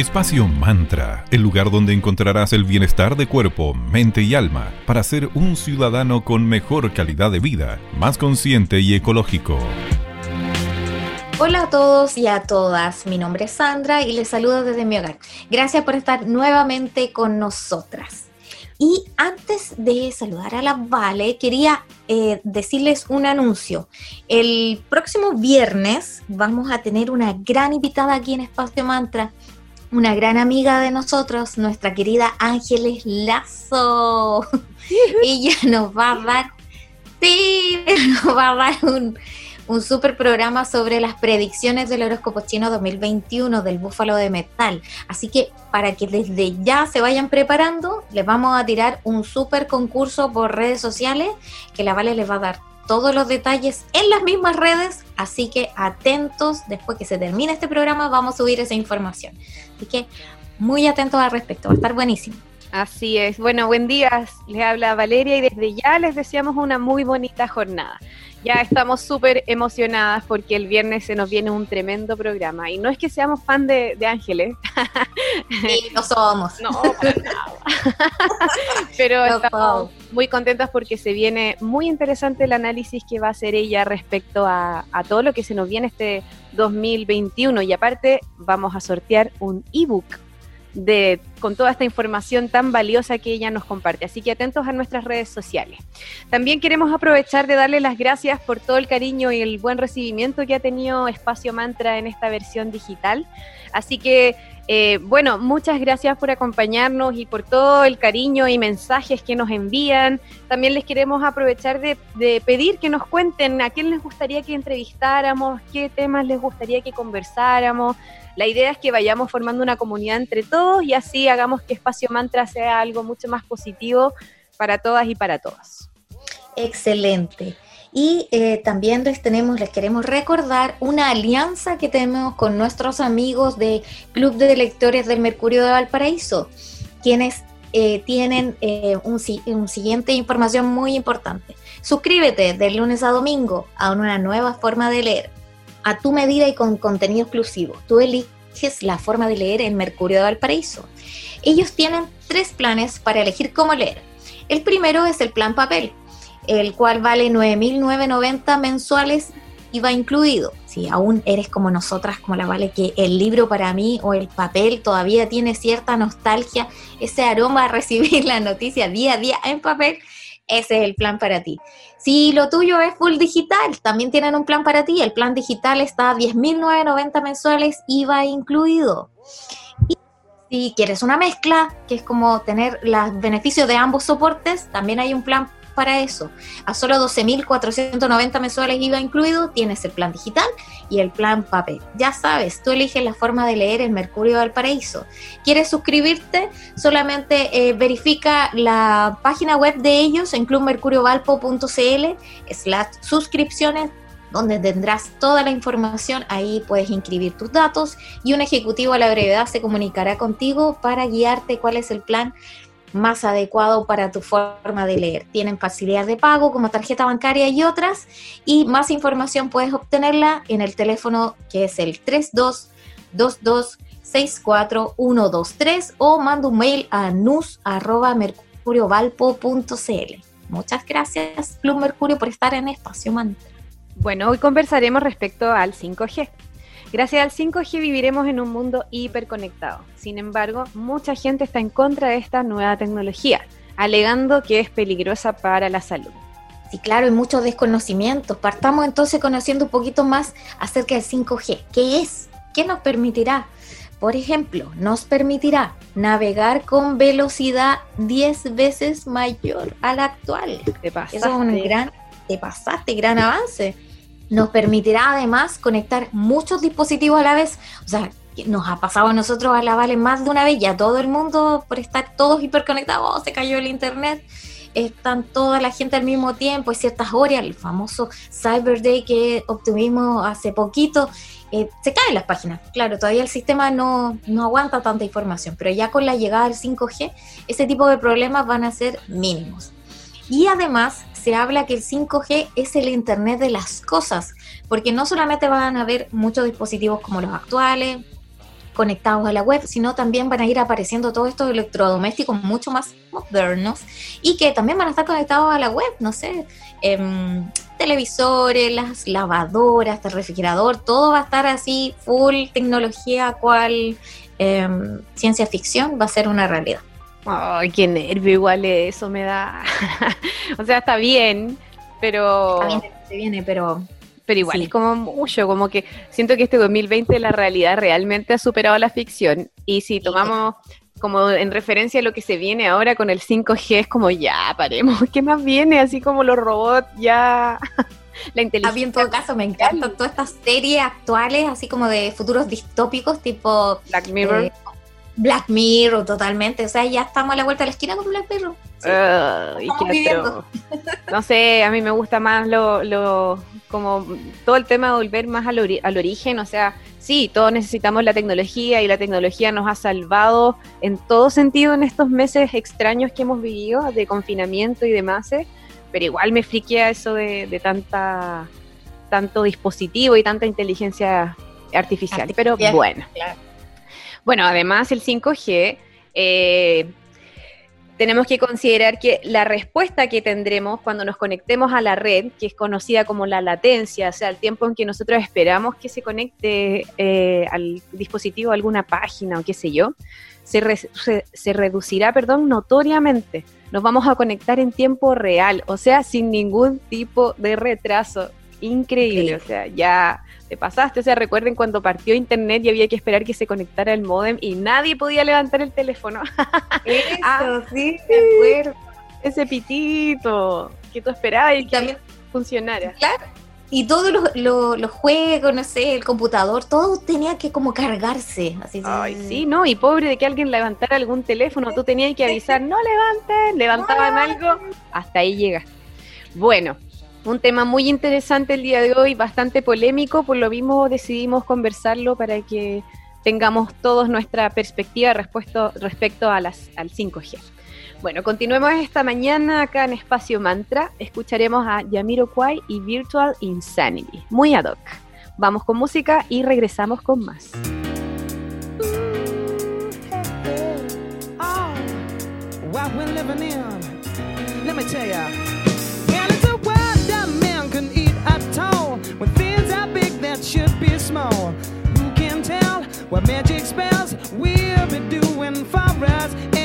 Espacio Mantra, el lugar donde encontrarás el bienestar de cuerpo, mente y alma para ser un ciudadano con mejor calidad de vida, más consciente y ecológico. Hola a todos y a todas, mi nombre es Sandra y les saludo desde mi hogar. Gracias por estar nuevamente con nosotras. Y antes de saludar a la Vale, quería eh, decirles un anuncio. El próximo viernes vamos a tener una gran invitada aquí en Espacio Mantra una gran amiga de nosotros, nuestra querida Ángeles Lazo. Ella nos va a dar, sí, nos va a dar un, un super programa sobre las predicciones del horóscopo chino 2021 del búfalo de metal. Así que para que desde ya se vayan preparando, les vamos a tirar un super concurso por redes sociales que la Vale les va a dar todos los detalles en las mismas redes, así que atentos, después que se termine este programa vamos a subir esa información. Así que muy atentos al respecto, va a estar buenísimo. Así es. Bueno, buen día. Les habla Valeria y desde ya les deseamos una muy bonita jornada. Ya estamos súper emocionadas porque el viernes se nos viene un tremendo programa. Y no es que seamos fan de, Ángeles. Sí, no somos. No, para nada. Pero estamos muy contentas porque se viene muy interesante el análisis que va a hacer ella respecto a, a todo lo que se nos viene este 2021. Y aparte, vamos a sortear un ebook de, con toda esta información tan valiosa que ella nos comparte. Así que atentos a nuestras redes sociales. También queremos aprovechar de darle las gracias por todo el cariño y el buen recibimiento que ha tenido Espacio Mantra en esta versión digital. Así que, eh, bueno, muchas gracias por acompañarnos y por todo el cariño y mensajes que nos envían. También les queremos aprovechar de, de pedir que nos cuenten a quién les gustaría que entrevistáramos, qué temas les gustaría que conversáramos. La idea es que vayamos formando una comunidad entre todos y así hagamos que Espacio Mantra sea algo mucho más positivo para todas y para todos. Excelente. Y eh, también les tenemos, les queremos recordar una alianza que tenemos con nuestros amigos de Club de Lectores del Mercurio de Valparaíso, quienes eh, tienen eh, un, siguiente información muy importante. Suscríbete de lunes a domingo a una nueva forma de leer a tu medida y con contenido exclusivo. Tú eliges la forma de leer en Mercurio de Valparaíso. Ellos tienen tres planes para elegir cómo leer. El primero es el plan papel, el cual vale 9.990 mensuales y va incluido. Si aún eres como nosotras, como la vale, que el libro para mí o el papel todavía tiene cierta nostalgia, ese aroma a recibir la noticia día a día en papel, ese es el plan para ti. Si lo tuyo es full digital, también tienen un plan para ti. El plan digital está a 10.990 mensuales, IVA incluido. Y si quieres una mezcla, que es como tener los beneficios de ambos soportes, también hay un plan para eso. A solo 12.490 mensuales IVA incluido, tienes el plan digital y el plan papel. Ya sabes, tú eliges la forma de leer el Mercurio del Paraíso. ¿Quieres suscribirte? Solamente eh, verifica la página web de ellos en clubmercuriovalpo.cl slash suscripciones donde tendrás toda la información, ahí puedes inscribir tus datos y un ejecutivo a la brevedad se comunicará contigo para guiarte cuál es el plan más adecuado para tu forma de leer. Tienen facilidad de pago como tarjeta bancaria y otras. Y más información puedes obtenerla en el teléfono que es el 3222 o manda un mail a nus.mercuriovalpo.cl. Muchas gracias, Club Mercurio, por estar en Espacio Mantra. Bueno, hoy conversaremos respecto al 5G. Gracias al 5G viviremos en un mundo hiperconectado. Sin embargo, mucha gente está en contra de esta nueva tecnología, alegando que es peligrosa para la salud. Sí, claro, hay muchos desconocimientos. Partamos entonces conociendo un poquito más acerca del 5G. ¿Qué es? ¿Qué nos permitirá? Por ejemplo, nos permitirá navegar con velocidad 10 veces mayor a la actual. Te pasaste. Eso es un gran, te pasaste, gran avance nos permitirá además conectar muchos dispositivos a la vez. O sea, nos ha pasado a nosotros a la Vale más de una vez, ya todo el mundo por estar todos hiperconectados, se cayó el internet, están toda la gente al mismo tiempo, hay ciertas horas, el famoso Cyber Day que obtuvimos hace poquito, eh, se caen las páginas. Claro, todavía el sistema no, no aguanta tanta información, pero ya con la llegada del 5G, ese tipo de problemas van a ser mínimos. Y además se habla que el 5G es el Internet de las cosas, porque no solamente van a haber muchos dispositivos como los actuales, conectados a la web, sino también van a ir apareciendo todos estos electrodomésticos mucho más modernos y que también van a estar conectados a la web, no sé, em, televisores, las lavadoras, el refrigerador, todo va a estar así, full tecnología, cual em, ciencia ficción va a ser una realidad. Ay, qué nervio, igual eso me da. o sea, está bien, pero. Está bien, se viene, pero pero igual es como mucho, como que siento que este 2020 la realidad realmente ha superado la ficción. Y si tomamos como en referencia a lo que se viene ahora con el 5G, es como ya, paremos, ¿qué más viene? Así como los robots ya... la inteligencia. A en todo caso, me encantan todas estas series actuales, así como de futuros distópicos, tipo... Black Mirror. Eh, Black Mirror, totalmente. O sea, ya estamos a la vuelta de la esquina con Black Mirror. no sé, a mí me gusta más lo, lo, como todo el tema de volver más al, al, origen, o sea, sí, todos necesitamos la tecnología y la tecnología nos ha salvado en todo sentido en estos meses extraños que hemos vivido de confinamiento y demás, pero igual me friquea eso de, tanta tanto dispositivo y tanta inteligencia artificial, pero bueno. Bueno, además el 5G eh, tenemos que considerar que la respuesta que tendremos cuando nos conectemos a la red, que es conocida como la latencia, o sea, el tiempo en que nosotros esperamos que se conecte eh, al dispositivo alguna página o qué sé yo, se, se reducirá, perdón, notoriamente. Nos vamos a conectar en tiempo real, o sea, sin ningún tipo de retraso. Increíble, o sea, ya te pasaste. O sea, recuerden cuando partió internet y había que esperar que se conectara el modem y nadie podía levantar el teléfono. Eso, ah, sí, me acuerdo. Ese pitito que tú esperabas y, que también funcionara. Claro. Y todos los, juegos, no sé, el computador, todo tenía que como cargarse. Así Ay, sí, ¿no? Y pobre de que alguien levantara algún teléfono, tú tenías que avisar, no levanten, levantaban algo, hasta ahí llega. Bueno, un tema muy interesante el día de hoy, bastante polémico, por lo mismo decidimos conversarlo para que tengamos todos nuestra perspectiva respecto, respecto a las, al 5G. Bueno, continuemos esta mañana acá en Espacio Mantra. Escucharemos a Yamiro Kwai y Virtual Insanity, muy ad hoc. Vamos con música y regresamos con más. Should be small. Who can tell what magic spells we'll be doing for us?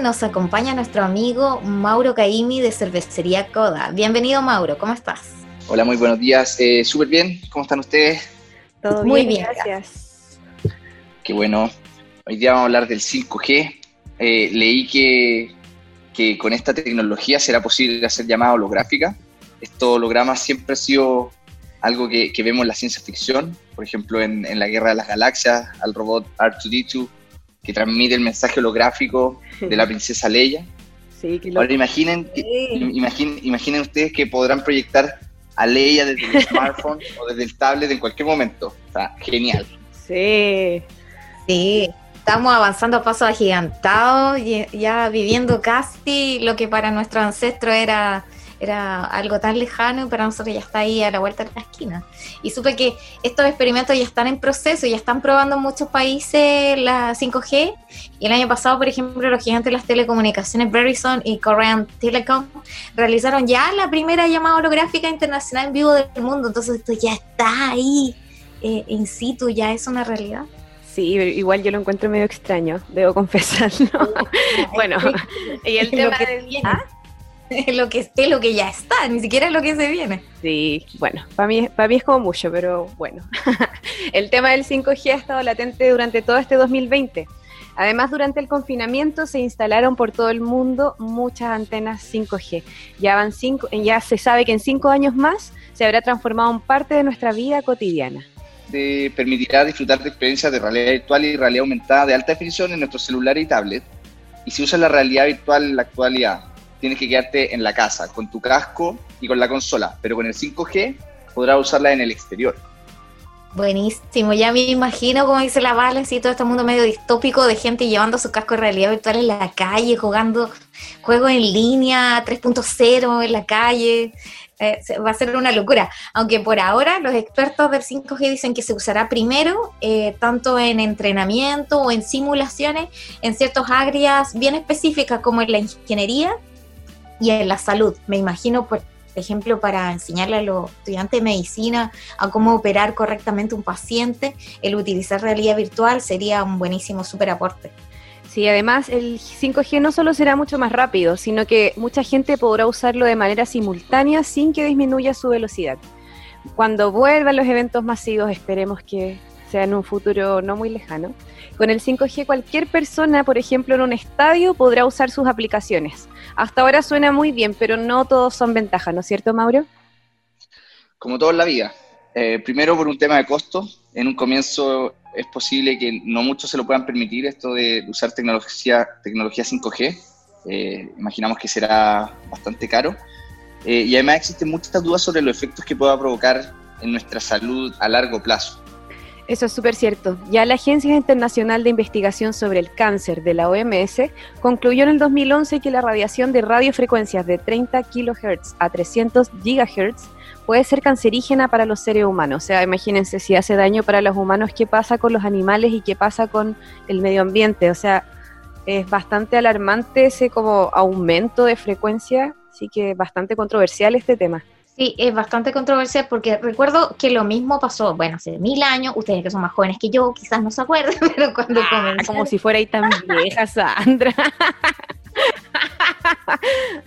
Nos acompaña nuestro amigo Mauro Caimi de Cervecería Coda. Bienvenido Mauro, ¿cómo estás? Hola, muy buenos días. Eh, Súper bien, ¿cómo están ustedes? Todo muy bien, gracias. Qué bueno. Hoy día vamos a hablar del 5G. Eh, leí que, que, con esta tecnología será posible hacer llamadas holográficas. Estos hologramas siempre ha sido algo que, que vemos en la ciencia ficción, por ejemplo en, en la Guerra de las Galaxias, al robot R2D2 que transmite el mensaje holográfico de la princesa Leia. Sí, Ahora imaginen, imaginen, imaginen ustedes que podrán proyectar a Leia desde el smartphone o desde el tablet en cualquier momento. O sea, genial. Sí. Sí, estamos avanzando a pasos agigantados, ya viviendo casi lo que para nuestro ancestro era era algo tan lejano, pero nosotros ya está ahí a la vuelta de la esquina. Y supe que estos experimentos ya están en proceso, ya están probando en muchos países la 5G. Y el año pasado, por ejemplo, los gigantes de las telecomunicaciones Verizon y Korean Telecom realizaron ya la primera llamada holográfica internacional en vivo del mundo. Entonces esto ya está ahí, eh, in situ, ya es una realidad. Sí, igual yo lo encuentro medio extraño, debo confesarlo. bueno, y el tema de... ¿Ah? lo que esté, lo que ya está, ni siquiera es lo que se viene. Sí, bueno, para mí, para mí es como mucho, pero bueno. el tema del 5G ha estado latente durante todo este 2020. Además, durante el confinamiento se instalaron por todo el mundo muchas antenas 5G. Ya, van cinco, ya se sabe que en cinco años más se habrá transformado en parte de nuestra vida cotidiana. Te permitirá disfrutar de experiencias de realidad virtual y realidad aumentada de alta definición en nuestro celular y tablet. Y si usas la realidad virtual en la actualidad tienes que quedarte en la casa con tu casco y con la consola, pero con el 5G podrás usarla en el exterior. Buenísimo, ya me imagino como dice la bala, así todo este mundo medio distópico de gente llevando su casco de realidad virtual en la calle, jugando juegos en línea 3.0 en la calle. Eh, va a ser una locura. Aunque por ahora los expertos del 5G dicen que se usará primero, eh, tanto en entrenamiento o en simulaciones, en ciertas áreas bien específicas como en la ingeniería y en la salud. Me imagino, por ejemplo, para enseñarle a los estudiantes de medicina a cómo operar correctamente un paciente, el utilizar realidad virtual sería un buenísimo super aporte. Sí, además el 5G no solo será mucho más rápido, sino que mucha gente podrá usarlo de manera simultánea sin que disminuya su velocidad. Cuando vuelvan los eventos masivos, esperemos que en un futuro no muy lejano, con el 5G cualquier persona, por ejemplo, en un estadio podrá usar sus aplicaciones. Hasta ahora suena muy bien, pero no todos son ventajas, ¿no es cierto, Mauro? Como todo en la vida. Eh, primero por un tema de costo. En un comienzo es posible que no muchos se lo puedan permitir esto de usar tecnología, tecnología 5G. Eh, imaginamos que será bastante caro. Eh, y además existen muchas dudas sobre los efectos que pueda provocar en nuestra salud a largo plazo. Eso es súper cierto. Ya la Agencia Internacional de Investigación sobre el Cáncer de la OMS concluyó en el 2011 que la radiación de radiofrecuencias de 30 kHz a 300 GHz puede ser cancerígena para los seres humanos. O sea, imagínense si hace daño para los humanos, qué pasa con los animales y qué pasa con el medio ambiente. O sea, es bastante alarmante ese como aumento de frecuencia, así que bastante controversial este tema. Sí, es bastante controversial porque recuerdo que lo mismo pasó, bueno, hace mil años, ustedes que son más jóvenes que yo, quizás no se acuerdan, pero cuando ah, comenzó... Como si fuera ahí tan vieja, Sandra.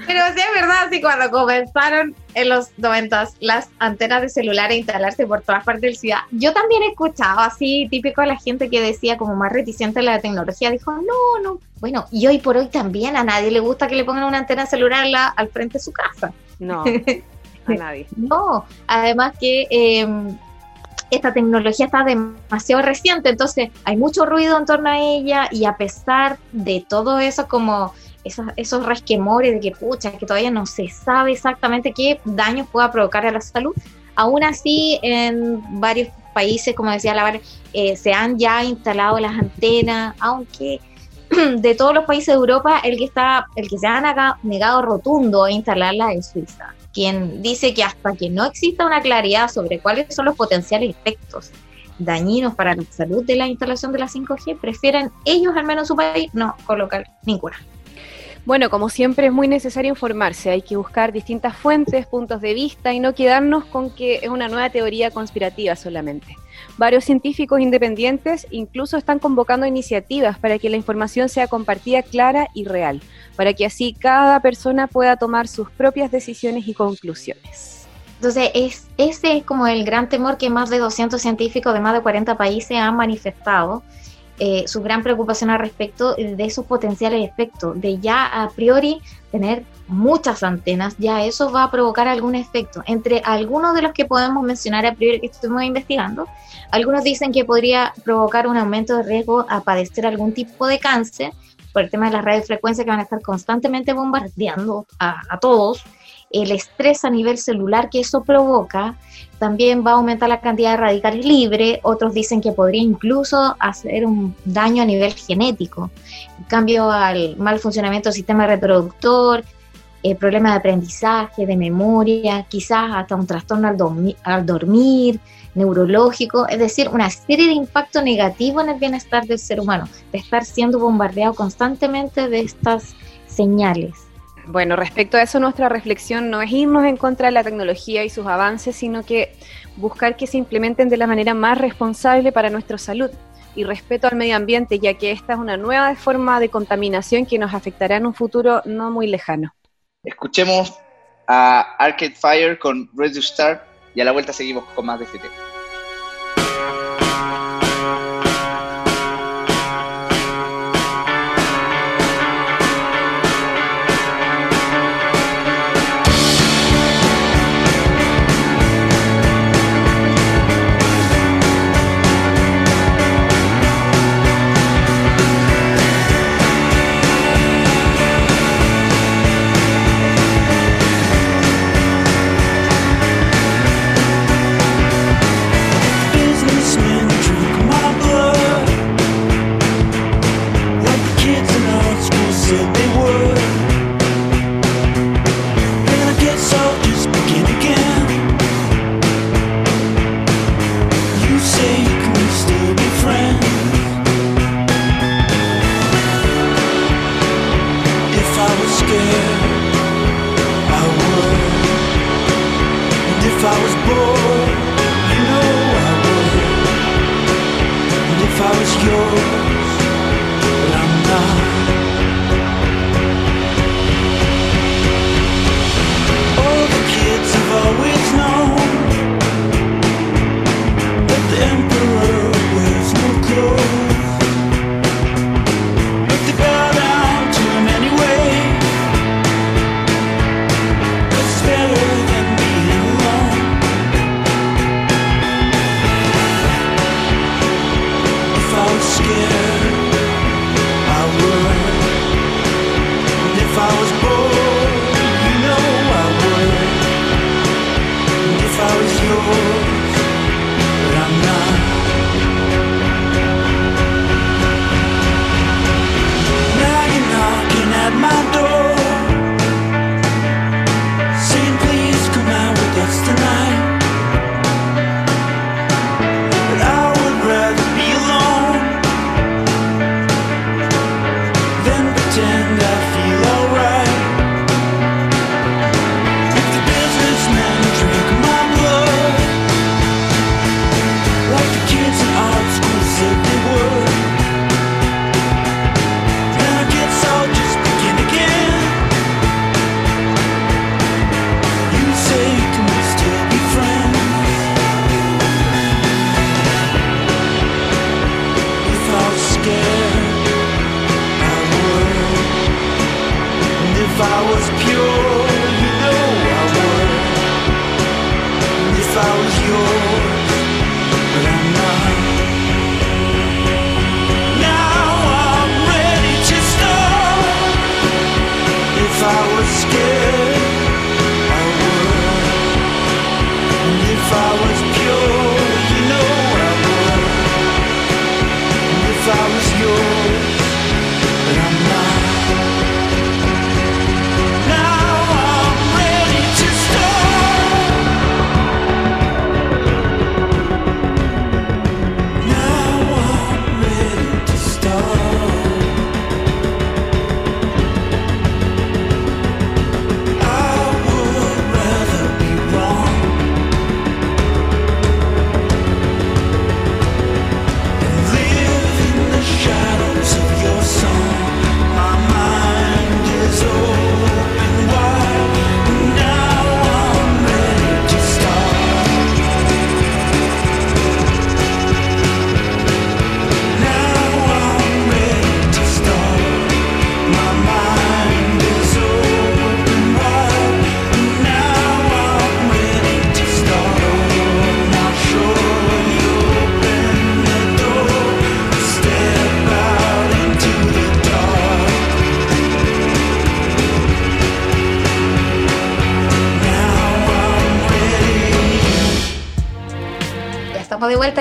Pero sí es verdad, sí, cuando comenzaron en los noventas las antenas de celular a instalarse por todas partes del ciudad, yo también he escuchado así, típico de la gente que decía como más reticente a la tecnología, dijo, no, no, bueno, y hoy por hoy también a nadie le gusta que le pongan una antena celular al frente de su casa. No. nadie. No, además que em, esta tecnología está demasiado reciente, entonces hay mucho ruido en torno a ella y a pesar de todo eso, como esos, esos resquemores de que pucha, que todavía no se sabe exactamente qué daños pueda provocar a la salud, aún así en varios países, como decía la eh, se han ya instalado las antenas, aunque de todos los países de Europa, el que está, el que se ha negado rotundo a instalarla es Suiza quien dice que hasta que no exista una claridad sobre cuáles son los potenciales efectos dañinos para la salud de la instalación de la 5G, prefieren ellos, al menos en su país, no colocar ninguna. Bueno, como siempre es muy necesario informarse, hay que buscar distintas fuentes, puntos de vista y no quedarnos con que es una nueva teoría conspirativa solamente. Varios científicos independientes incluso están convocando iniciativas para que la información sea compartida clara y real, para que así cada persona pueda tomar sus propias decisiones y conclusiones. Entonces, es, ese es como el gran temor que más de 200 científicos de más de 40 países han manifestado eh, su gran preocupación al respecto de esos potenciales efectos, de ya a priori tener muchas antenas, ya eso va a provocar algún efecto. Entre algunos de los que podemos mencionar a priori que estuvimos investigando, algunos dicen que podría provocar un aumento de riesgo a padecer algún tipo de cáncer por el tema de las radiofrecuencias que van a estar constantemente bombardeando a, a todos el estrés a nivel celular que eso provoca, también va a aumentar la cantidad de radicales libres, otros dicen que podría incluso hacer un daño a nivel genético, cambio al mal funcionamiento del sistema reproductor, eh, problemas de aprendizaje, de memoria, quizás hasta un trastorno al, al dormir, neurológico, es decir, una serie de impactos negativos en el bienestar del ser humano, de estar siendo bombardeado constantemente de estas señales. Bueno, respecto a eso, nuestra reflexión no es irnos en contra de la tecnología y sus avances, sino que buscar que se implementen de la manera más responsable para nuestra salud y respeto al medio ambiente, ya que esta es una nueva forma de contaminación que nos afectará en un futuro no muy lejano. Escuchemos a Arcade Fire con Ready Start y a la vuelta seguimos con más de este tema.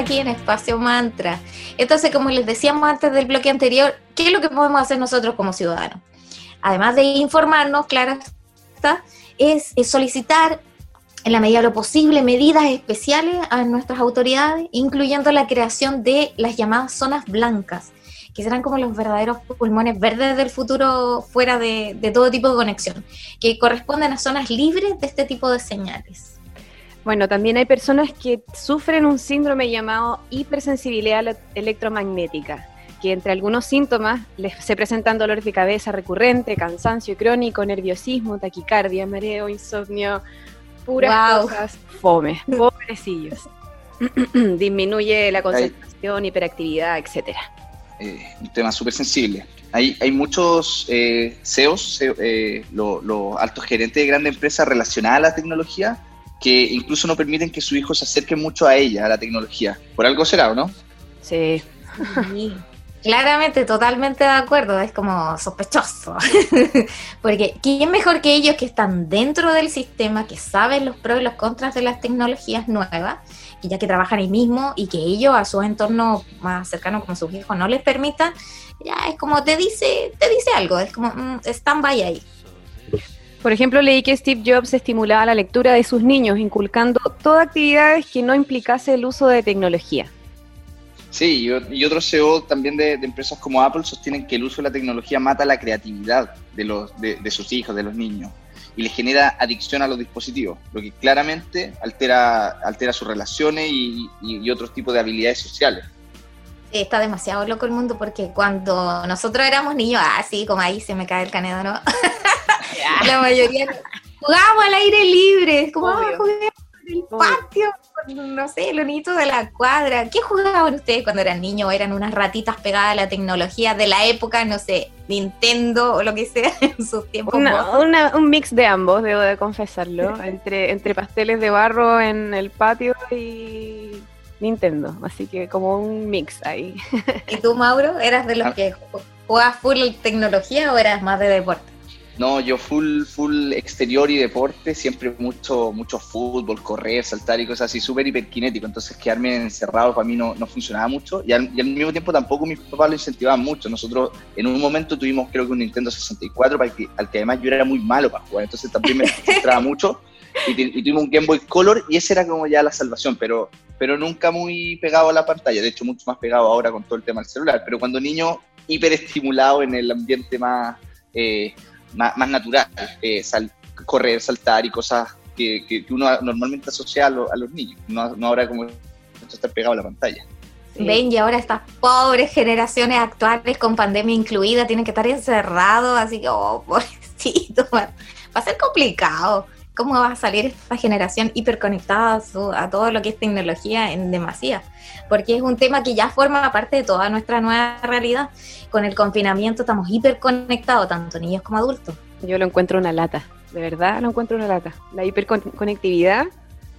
Aquí en Espacio Mantra. Entonces, como les decíamos antes del bloque anterior, ¿qué es lo que podemos hacer nosotros como ciudadanos? Además de informarnos, claro está, es, solicitar en la medida de lo posible medidas especiales a nuestras autoridades, incluyendo la creación de las llamadas zonas blancas, que serán como los verdaderos pulmones verdes del futuro fuera de, de todo tipo de conexión, que corresponden a zonas libres de este tipo de señales. Bueno, también hay personas que sufren un síndrome llamado hipersensibilidad electromagnética, que entre algunos síntomas les, se presentan dolores de cabeza recurrente, cansancio crónico, nerviosismo, taquicardia, mareo, insomnio, puras cosas fome, pobrecillos. Disminuye la concentración, hiperactividad, etcétera. Eh, un tema súper sensible. Hay, hay muchos eh, CEOs, eh, los altos gerentes de grandes empresas relacionadas a la tecnología, que incluso no permiten que su hijo se acerque mucho a ella, a la tecnología. Por algo será, ¿o no? Sí. Claramente, totalmente de acuerdo, es como sospechoso. Porque ¿quién mejor que ellos que están dentro del sistema, que saben los pros y los contras de las tecnologías nuevas, y ya que trabajan ahí mismo y que ellos a su entorno más cercano como sus hijos no les permitan, ya es como te dice, te dice algo, es como, mm, stand by ahí. Por ejemplo, leí que Steve Jobs estimulaba la lectura de sus niños, inculcando todas actividades que no implicase el uso de tecnología. Sí, y, otros CEO también de, empresas como Apple sostienen que el uso de la tecnología mata la creatividad de, los, de, sus hijos, de los niños, y les genera adicción a los dispositivos, lo que claramente altera, altera sus relaciones y, y otros tipos de habilidades sociales está demasiado loco el mundo porque cuando nosotros éramos niños, así como ahí se me cae el canedo, ¿no? la mayoría jugábamos al aire libre, como ah, en el patio, no sé, lo bonito de la cuadra. ¿Qué jugaban ustedes cuando eran niños? ¿Eran unas ratitas pegadas a la tecnología de la época, no sé, Nintendo o lo que sea en sus tiempos? un mix de ambos, debo de confesarlo, entre, entre pasteles de barro en el patio y Nintendo, así que como un mix ahí. ¿Y tú, Mauro, eras de los ah. que jugabas full tecnología o eras más de deporte? No, yo full, full exterior y deporte, siempre mucho, mucho fútbol, correr, saltar y cosas así, súper hiperkinético. Entonces quedarme encerrado para mí no, no funcionaba mucho y al, mismo tiempo tampoco mis papás lo incentivaban mucho. Nosotros en un momento tuvimos creo que un Nintendo 64 para que, al que además yo era muy malo para jugar, entonces también me frustraba mucho. Y, tuvimos un Game Boy Color y esa era como ya la salvación, pero, pero nunca muy pegado a la pantalla, de hecho mucho más pegado ahora con todo el tema del celular, pero cuando niño hiperestimulado en el ambiente más... Eh, más, natural, eh, correr, saltar y cosas que, que, uno normalmente asocia a, los niños, no, no ahora como estar pegado a la pantalla. Ven, y ahora estas pobres generaciones actuales con pandemia incluida tienen que estar encerrados, así que, oh, pobrecito, va a ser complicado. ¿Cómo va a salir esta generación hiperconectada a, a todo lo que es tecnología en demasía? Porque es un tema que ya forma parte de toda nuestra nueva realidad con el confinamiento estamos hiperconectados, tanto niños como adultos. Yo lo encuentro una lata, de verdad lo encuentro una lata. La hiperconectividad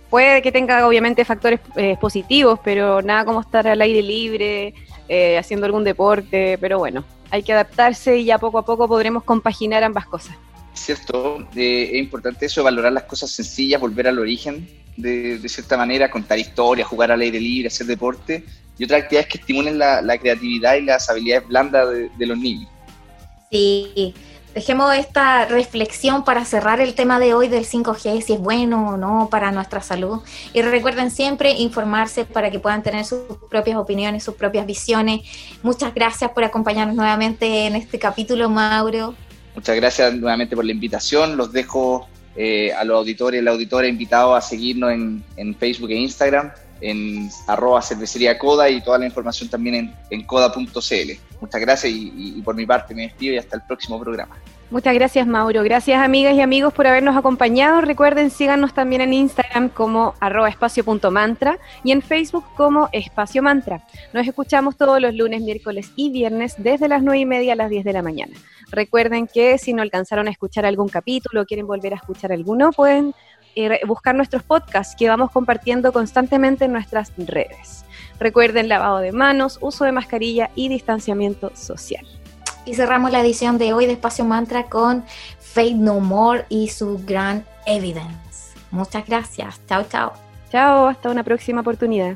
puede que tenga obviamente factores eh, positivos, pero nada como estar al aire libre, eh, haciendo algún deporte, pero bueno, hay que adaptarse y ya poco a poco podremos compaginar ambas cosas. Cierto, es importante eso, valorar las cosas sencillas, volver al origen de, de, cierta manera, contar historias, jugar al aire libre, hacer deporte, y otras actividades que estimulen la, creatividad y las habilidades blandas de, los niños. Sí, dejemos esta reflexión para cerrar el tema de hoy del 5G, si es bueno o no para nuestra salud. Y recuerden siempre informarse para que puedan tener sus propias opiniones, sus propias visiones. Muchas gracias por acompañarnos nuevamente en este capítulo, Mauro. Muchas gracias nuevamente por la invitación. Los dejo eh, a los auditores y la auditora invitados a seguirnos en, en Facebook e Instagram en arroba cervecería Coda y toda la información también en, coda.cl. Muchas gracias y, por mi parte me despido y hasta el próximo programa. Muchas gracias Mauro. Gracias amigas y amigos por habernos acompañado. Recuerden, síganos también en Instagram como arroba espacio.mantra y en Facebook como espacio mantra. Nos escuchamos todos los lunes, miércoles y viernes desde las 9 y media a las 10 de la mañana. Recuerden que si no alcanzaron a escuchar algún capítulo o quieren volver a escuchar alguno, pueden eh, buscar nuestros podcasts que vamos compartiendo constantemente en nuestras redes. Recuerden lavado de manos, uso de mascarilla y distanciamiento social. Y cerramos la edición de hoy de Espacio Mantra con Faith No More y su gran Evidence. Muchas gracias. Chao, chao. Chao, hasta una próxima oportunidad.